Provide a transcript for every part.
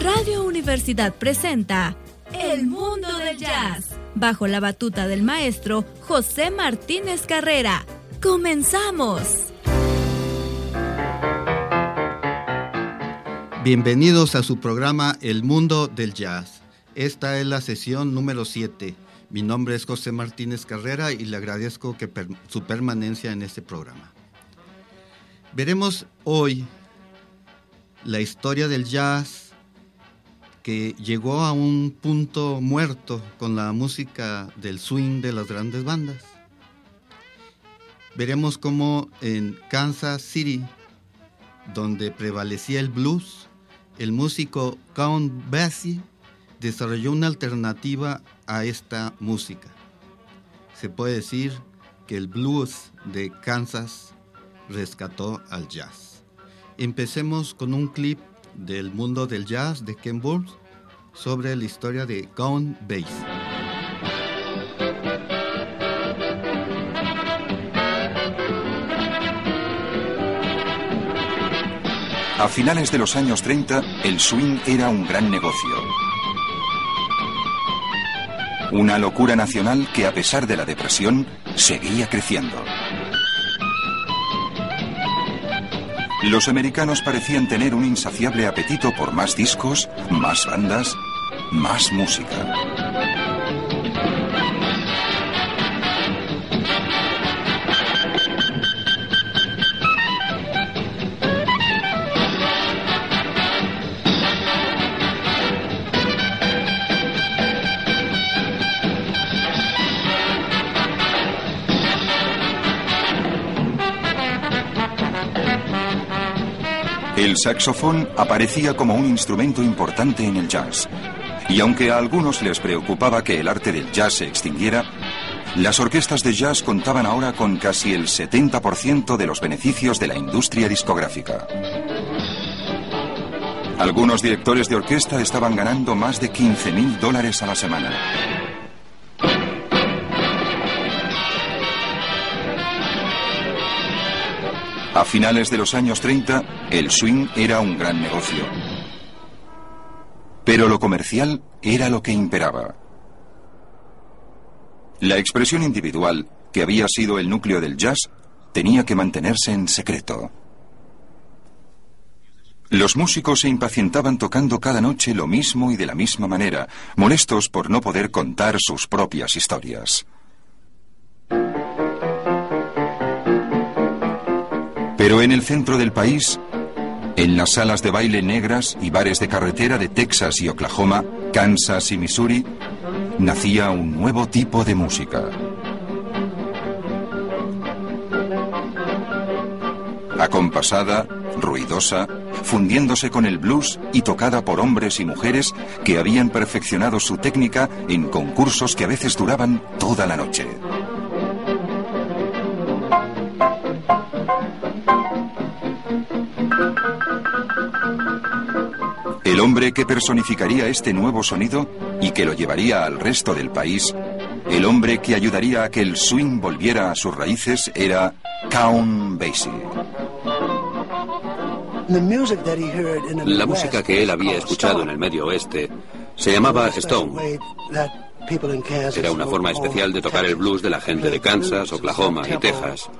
Radio Universidad presenta El Mundo del Jazz, bajo la batuta del maestro José Martínez Carrera. ¡Comenzamos! Bienvenidos a su programa El Mundo del Jazz. Esta es la sesión número 7. Mi nombre es José Martínez Carrera y le agradezco que su permanencia en este programa. Veremos hoy la historia del jazz que llegó a un punto muerto con la música del swing de las grandes bandas. Veremos cómo en Kansas City, donde prevalecía el blues, el músico Count Basie desarrolló una alternativa a esta música. Se puede decir que el blues de Kansas rescató al jazz. Empecemos con un clip del mundo del jazz de Ken Burns sobre la historia de Gone Bass. A finales de los años 30, el swing era un gran negocio. Una locura nacional que a pesar de la depresión seguía creciendo. Los americanos parecían tener un insaciable apetito por más discos, más bandas, más música. Saxofón aparecía como un instrumento importante en el jazz. Y aunque a algunos les preocupaba que el arte del jazz se extinguiera, las orquestas de jazz contaban ahora con casi el 70% de los beneficios de la industria discográfica. Algunos directores de orquesta estaban ganando más de 15 mil dólares a la semana. A finales de los años 30, el swing era un gran negocio. Pero lo comercial era lo que imperaba. La expresión individual, que había sido el núcleo del jazz, tenía que mantenerse en secreto. Los músicos se impacientaban tocando cada noche lo mismo y de la misma manera, molestos por no poder contar sus propias historias. Pero en el centro del país, en las salas de baile negras y bares de carretera de Texas y Oklahoma, Kansas y Missouri, nacía un nuevo tipo de música. Acompasada, ruidosa, fundiéndose con el blues y tocada por hombres y mujeres que habían perfeccionado su técnica en concursos que a veces duraban toda la noche. El hombre que personificaría este nuevo sonido y que lo llevaría al resto del país, el hombre que ayudaría a que el swing volviera a sus raíces era Count Basie. La música que él había escuchado en el medio oeste se llamaba Stone. Era una forma especial de tocar el blues de la gente de Kansas, Oklahoma y Texas.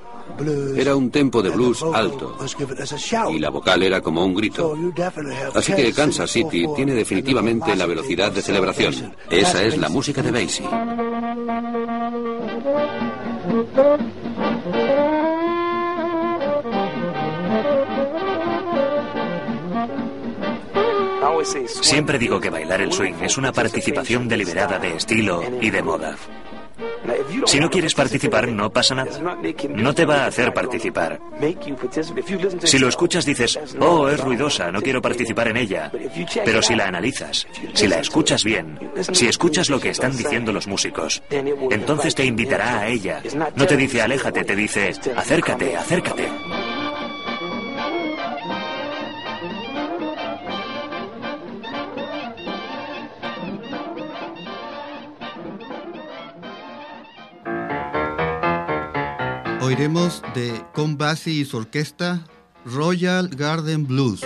Era un tempo de blues alto y la vocal era como un grito. Así que Kansas City tiene definitivamente la velocidad de celebración. Esa es la música de Basie. Siempre digo que bailar el swing es una participación deliberada de estilo y de moda. Si no quieres participar, no pasa nada. No te va a hacer participar. Si lo escuchas, dices, oh, es ruidosa, no quiero participar en ella. Pero si la analizas, si la escuchas bien, si escuchas lo que están diciendo los músicos, entonces te invitará a ella. No te dice aléjate, te dice acércate, acércate. Oiremos de Con Bassi y su orquesta Royal Garden Blues.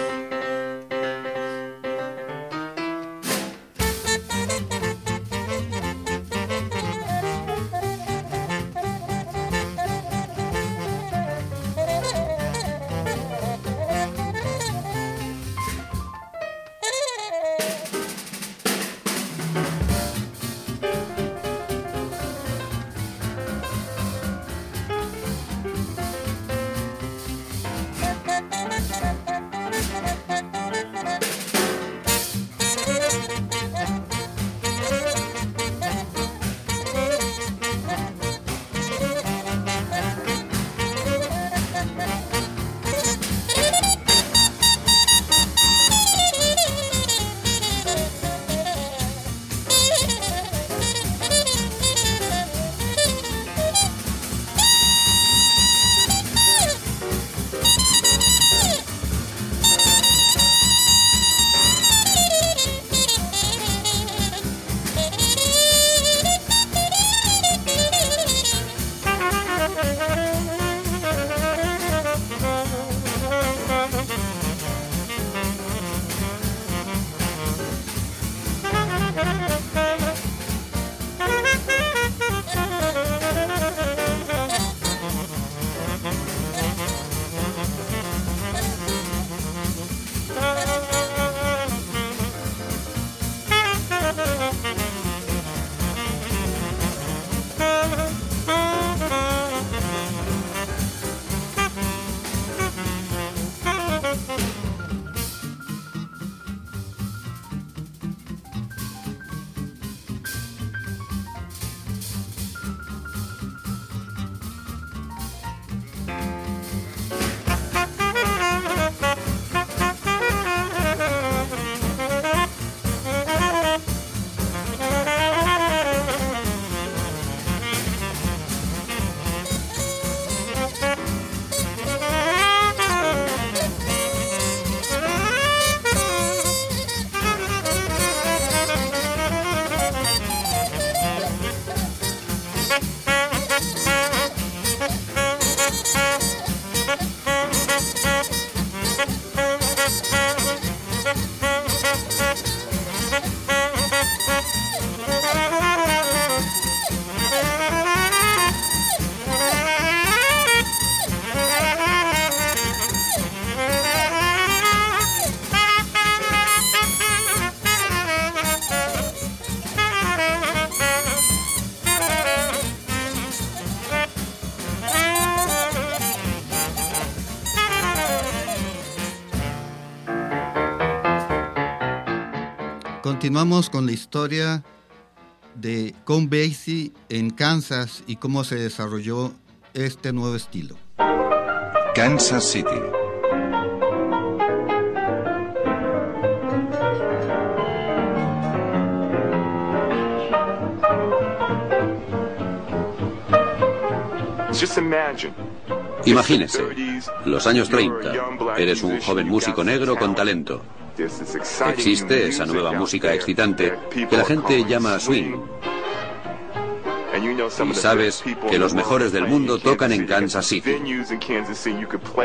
Continuamos con la historia de Con Basie en Kansas y cómo se desarrolló este nuevo estilo. Kansas City. Imagínese, los años 30, eres un joven músico negro con talento. Existe esa nueva música excitante que la gente llama swing. Y sabes que los mejores del mundo tocan en Kansas City.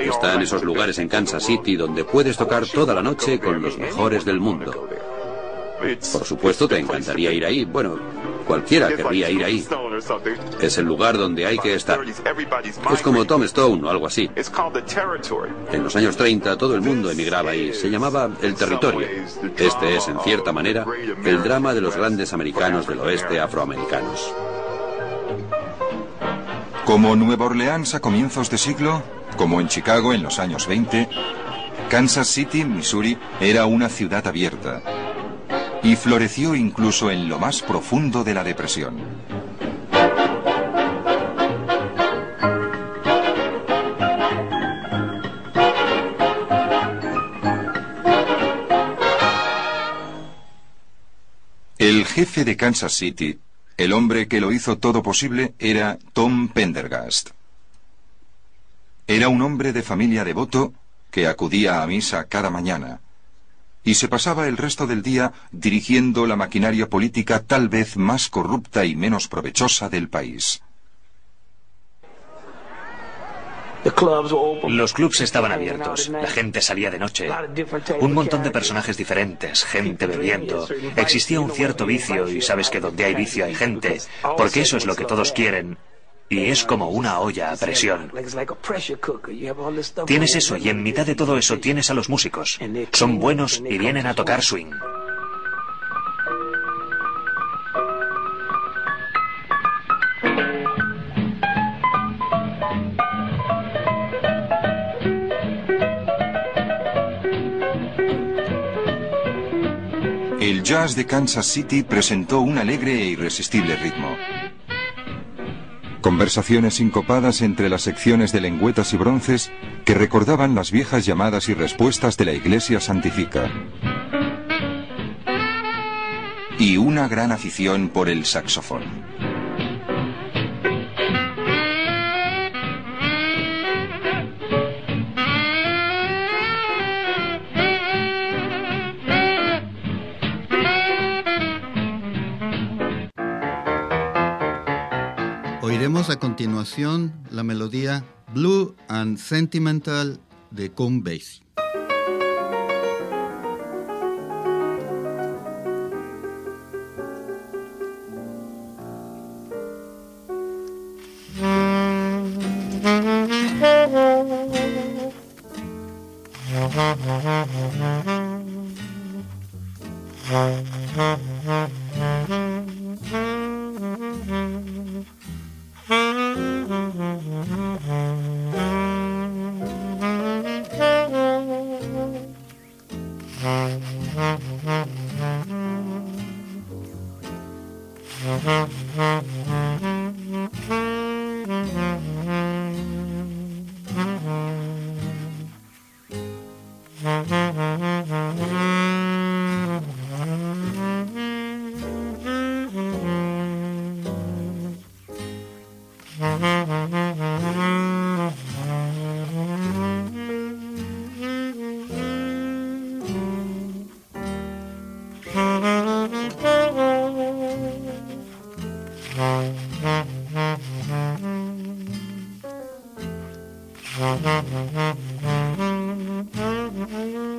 Están esos lugares en Kansas City donde puedes tocar toda la noche con los mejores del mundo. Por supuesto, te encantaría ir ahí. Bueno, cualquiera querría ir ahí. Es el lugar donde hay que estar. Es como Tom Stone o algo así. En los años 30 todo el mundo emigraba ahí. Se llamaba el territorio. Este es, en cierta manera, el drama de los grandes americanos del oeste afroamericanos. Como Nueva Orleans a comienzos de siglo, como en Chicago en los años 20, Kansas City, Missouri, era una ciudad abierta y floreció incluso en lo más profundo de la depresión. Jefe de Kansas City, el hombre que lo hizo todo posible, era Tom Pendergast. Era un hombre de familia devoto que acudía a misa cada mañana y se pasaba el resto del día dirigiendo la maquinaria política tal vez más corrupta y menos provechosa del país. Los clubs estaban abiertos, la gente salía de noche, un montón de personajes diferentes, gente bebiendo. Existía un cierto vicio y sabes que donde hay vicio hay gente, porque eso es lo que todos quieren. Y es como una olla a presión. Tienes eso y en mitad de todo eso tienes a los músicos. Son buenos y vienen a tocar swing. El jazz de Kansas City presentó un alegre e irresistible ritmo. Conversaciones sincopadas entre las secciones de lengüetas y bronces que recordaban las viejas llamadas y respuestas de la Iglesia Santifica. Y una gran afición por el saxofón. La melodía Blue and Sentimental de Count Basie. Mm-hmm.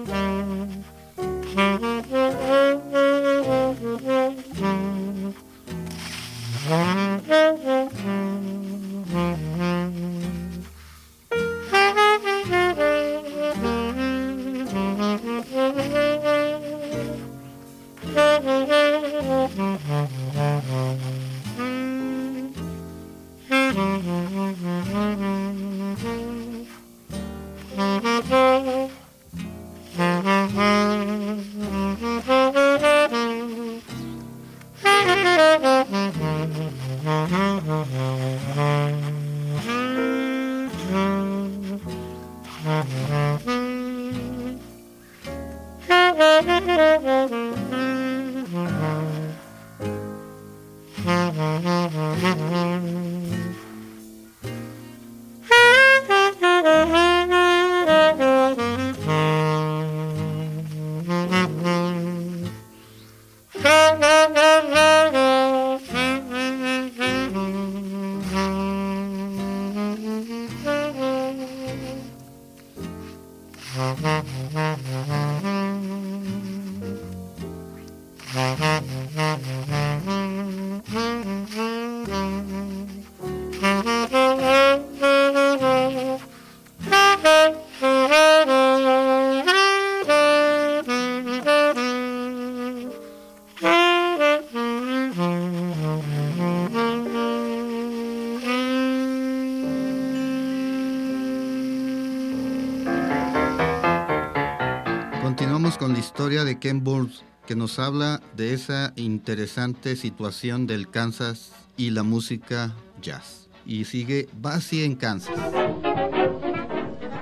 De Ken Burns que nos habla de esa interesante situación del Kansas y la música jazz. Y sigue Basie en Kansas.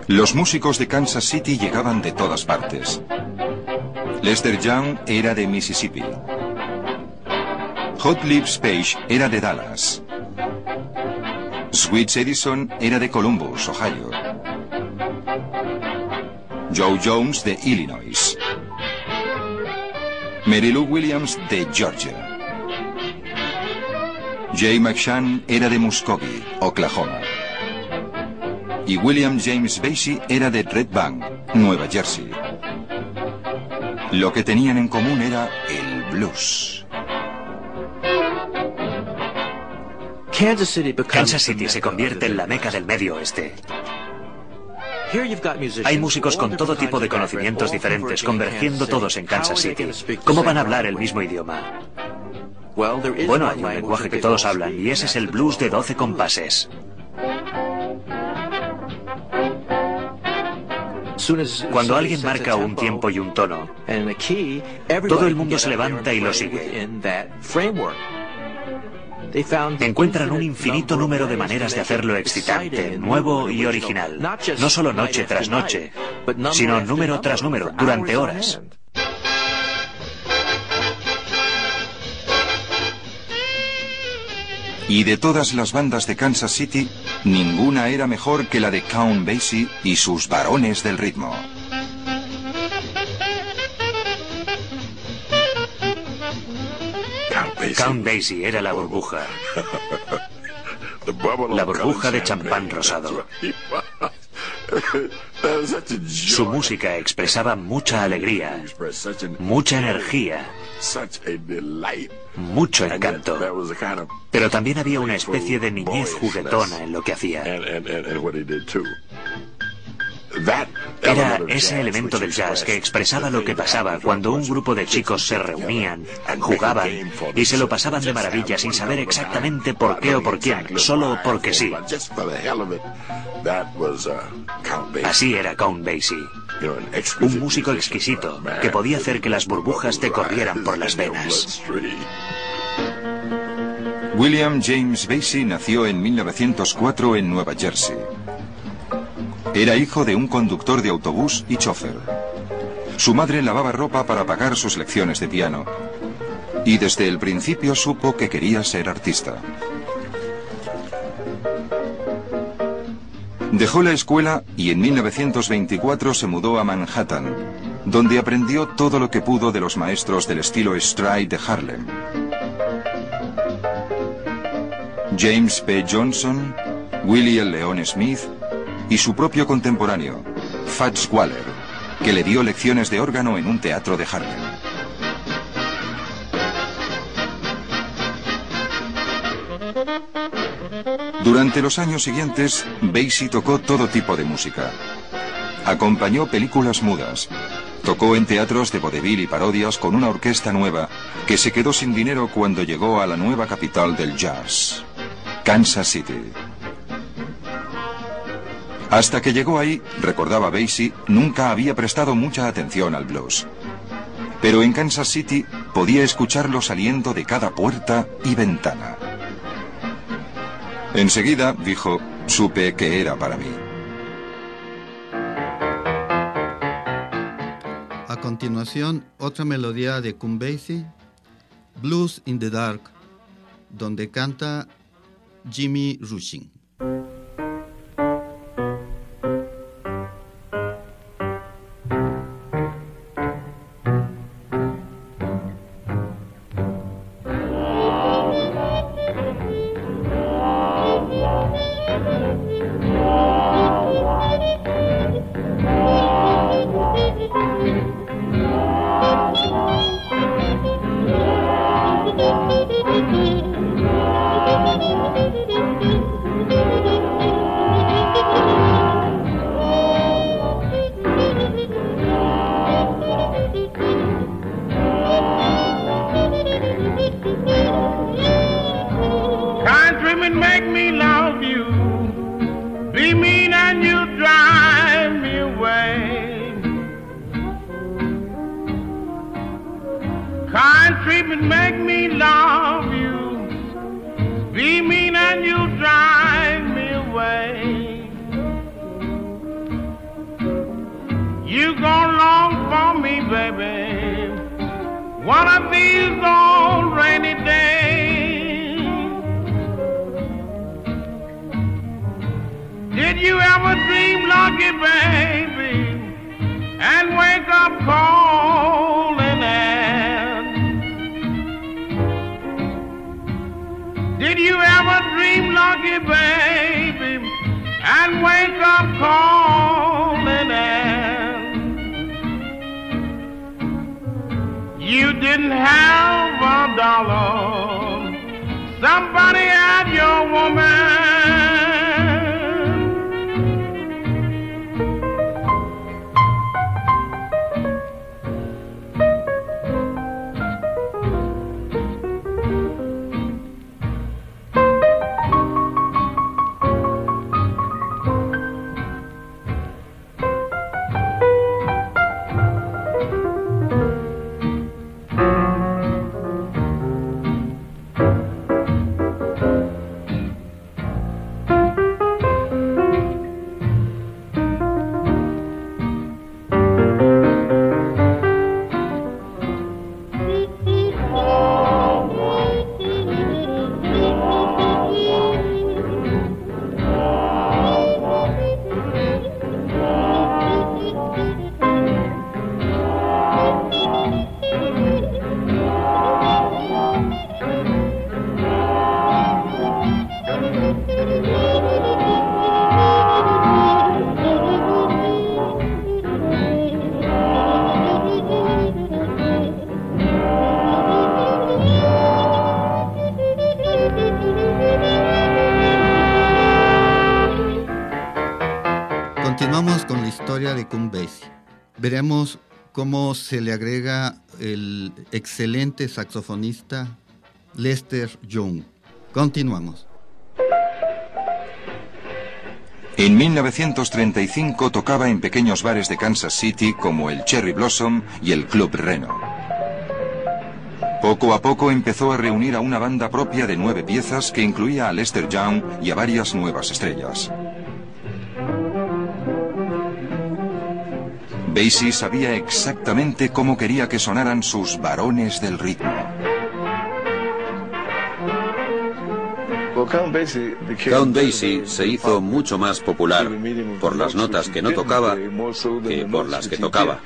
Los músicos de Kansas City llegaban de todas partes. Lester Young era de Mississippi. Hot Lips Page era de Dallas. Sweets Edison era de Columbus, Ohio. Joe Jones de Illinois. Mary Lou Williams de Georgia. Jay McShann era de Muskogee, Oklahoma. Y William James Basie era de Red Bank, Nueva Jersey. Lo que tenían en común era el blues. Kansas City se convierte en la meca del medio oeste. Hay músicos con todo tipo de conocimientos diferentes convergiendo todos en Kansas City. ¿Cómo van a hablar el mismo idioma? Bueno, hay un lenguaje que todos hablan y ese es el blues de 12 compases. Cuando alguien marca un tiempo y un tono, todo el mundo se levanta y lo sigue. Encuentran un infinito número de maneras de hacerlo excitante, nuevo y original. No solo noche tras noche, sino número tras número, durante horas. Y de todas las bandas de Kansas City, ninguna era mejor que la de Count Basie y sus varones del ritmo. Count Basie era la burbuja. La burbuja de champán rosado. Su música expresaba mucha alegría, mucha energía, mucho encanto. Pero también había una especie de niñez juguetona en lo que hacía. Era ese elemento del jazz que expresaba lo que pasaba cuando un grupo de chicos se reunían, jugaban y se lo pasaban de maravilla sin saber exactamente por qué o por quién, solo porque sí. Así era Count Basie. Un músico exquisito que podía hacer que las burbujas te corrieran por las venas. William James Basie nació en 1904 en Nueva Jersey. Era hijo de un conductor de autobús y chofer. Su madre lavaba ropa para pagar sus lecciones de piano. Y desde el principio supo que quería ser artista. Dejó la escuela y en 1924 se mudó a Manhattan, donde aprendió todo lo que pudo de los maestros del estilo stride de Harlem. James P. Johnson, Willie Leon Smith y su propio contemporáneo, Fats Waller, que le dio lecciones de órgano en un teatro de Harlem. Durante los años siguientes, Basie tocó todo tipo de música. Acompañó películas mudas. Tocó en teatros de vodevil y parodias con una orquesta nueva que se quedó sin dinero cuando llegó a la nueva capital del jazz, Kansas City. Hasta que llegó ahí, recordaba Basie, nunca había prestado mucha atención al blues. Pero en Kansas City podía escucharlo saliendo de cada puerta y ventana. Enseguida, dijo, supe que era para mí. A continuación, otra melodía de Count Basie, Blues in the Dark, donde canta Jimmy Rushing. women make me love you. Be mean and you drive me away. You gon' long for me, baby. One of these old rainy days. Did you ever dream lucky, baby, and wake up cold? You ever dream lucky, baby, and wake up cold and? You didn't have a dollar, somebody had your woman. Veremos cómo se le agrega el excelente saxofonista Lester Young. Continuamos. En 1935 tocaba en pequeños bares de Kansas City como el Cherry Blossom y el Club Reno. Poco a poco empezó a reunir a una banda propia de nueve piezas que incluía a Lester Young y a varias nuevas estrellas. Basie sabía exactamente cómo quería que sonaran sus varones del ritmo. Count Basie se hizo mucho más popular por las notas que no tocaba que por las que tocaba.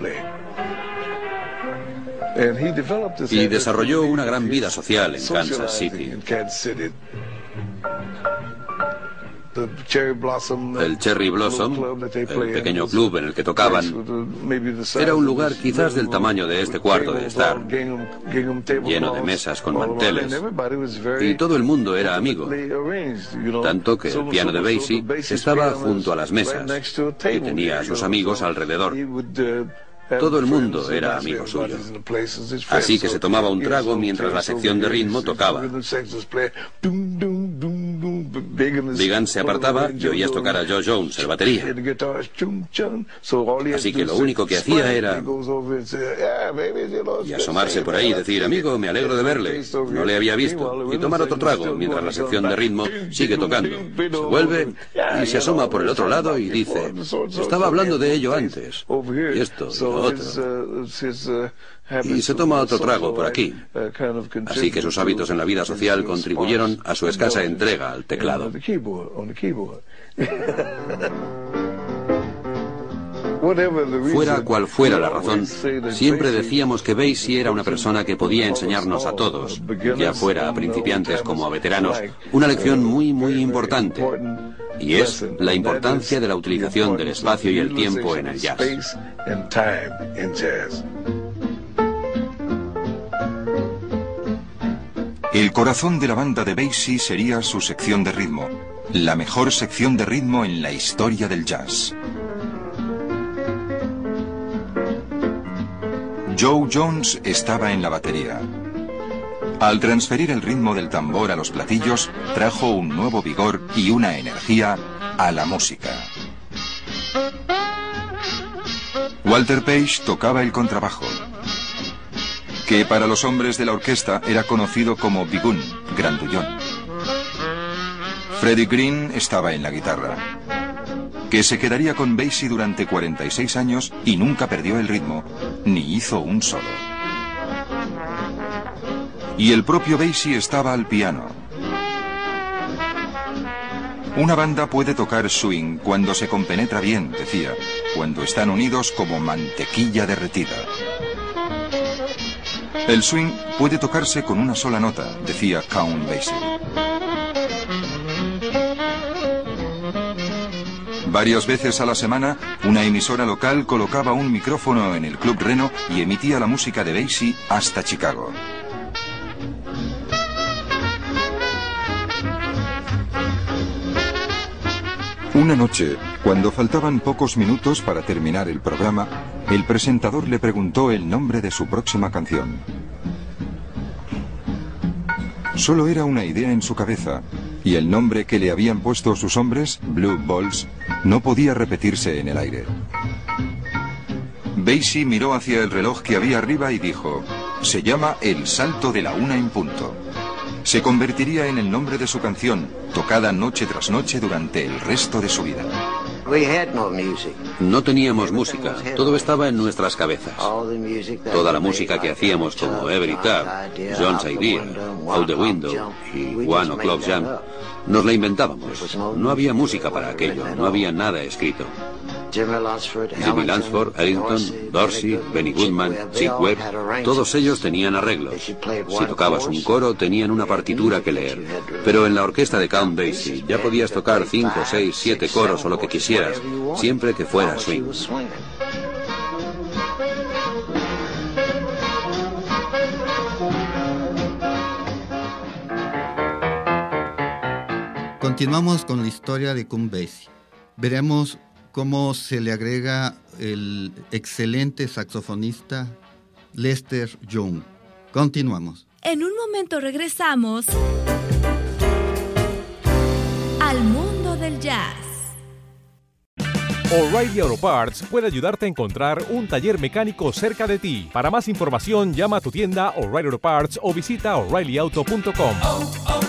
Y desarrolló una gran vida social en Kansas City. El Cherry Blossom, el pequeño club en el que tocaban, era un lugar quizás del tamaño de este cuarto de estar, lleno de mesas con manteles, y todo el mundo era amigo, tanto que el piano de Basie estaba junto a las mesas y tenía a sus amigos alrededor. Todo el mundo era amigo suyo. Así que se tomaba un trago mientras la sección de ritmo tocaba. Vigan se apartaba y oías tocar a Joe Jones, el batería. Así que lo único que hacía era... Y asomarse por ahí y decir, amigo, me alegro de verle. No le había visto. Y tomar otro trago mientras la sección de ritmo sigue tocando. Se vuelve y se asoma por el otro lado y dice, estaba hablando de ello antes. Y esto y otro y se toma otro trago por aquí. Así que sus hábitos en la vida social contribuyeron a su escasa entrega al teclado. Fuera cual fuera la razón, siempre decíamos que Basie era una persona que podía enseñarnos a todos, ya fuera a principiantes como a veteranos, una lección muy, muy importante. Y es la importancia de la utilización del espacio y el tiempo en el jazz. El corazón de la banda de Basie sería su sección de ritmo, la mejor sección de ritmo en la historia del jazz. Joe Jones estaba en la batería. Al transferir el ritmo del tambor a los platillos, trajo un nuevo vigor y una energía a la música. Walter Page tocaba el contrabajo que para los hombres de la orquesta era conocido como Bigun, grandullón. Freddie Green estaba en la guitarra, que se quedaría con Basie durante 46 años y nunca perdió el ritmo, ni hizo un solo. Y el propio Basie estaba al piano. Una banda puede tocar swing cuando se compenetra bien, decía, cuando están unidos como mantequilla derretida. El swing puede tocarse con una sola nota, decía Count Basie. Varias veces a la semana, una emisora local colocaba un micrófono en el Club Reno y emitía la música de Basie hasta Chicago. Una noche, cuando faltaban pocos minutos para terminar el programa, el presentador le preguntó el nombre de su próxima canción. Solo era una idea en su cabeza, y el nombre que le habían puesto sus hombres, Blue Balls, no podía repetirse en el aire. Basie miró hacia el reloj que había arriba y dijo, se llama El Salto de la Una en Punto se convertiría en el nombre de su canción, tocada noche tras noche durante el resto de su vida. No teníamos música, todo estaba en nuestras cabezas. Toda la música que hacíamos como Every Tap, John's Idea, Out the Window y One O'Clock Jam, nos la inventábamos. No había música para aquello, no había nada escrito. Jimmy Lansford, Ellington, Dorsey, Benny Goodman, Chick Webb, todos ellos tenían arreglos. Si tocabas un coro, tenían una partitura que leer. Pero en la orquesta de Count Basie ya podías tocar cinco, seis, siete coros o lo que quisieras, siempre que fuera swing. Continuamos con la historia de Count Basie. Veremos cómo se le agrega el excelente saxofonista Lester Young. Continuamos. En un momento regresamos al mundo del jazz. O'Reilly Auto Parts puede ayudarte a encontrar un taller mecánico cerca de ti. Para más información, llama a tu tienda O'Reilly Auto Parts o visita oreillyauto.com.